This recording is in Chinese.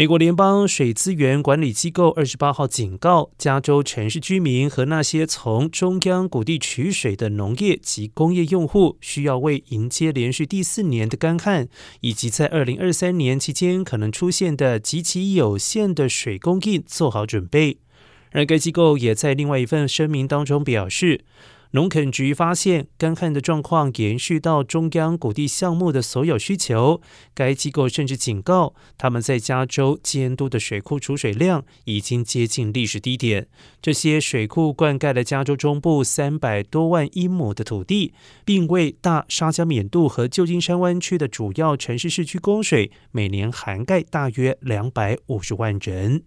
美国联邦水资源管理机构二十八号警告，加州城市居民和那些从中央谷地取水的农业及工业用户，需要为迎接连续第四年的干旱，以及在二零二三年期间可能出现的极其有限的水供应做好准备。而该机构也在另外一份声明当中表示。农垦局发现干旱的状况延续到中央谷地项目的所有需求。该机构甚至警告，他们在加州监督的水库储水量已经接近历史低点。这些水库灌溉了加州中部三百多万英亩的土地，并为大沙加缅度和旧金山湾区的主要城市市区供水，每年涵盖大约两百五十万人。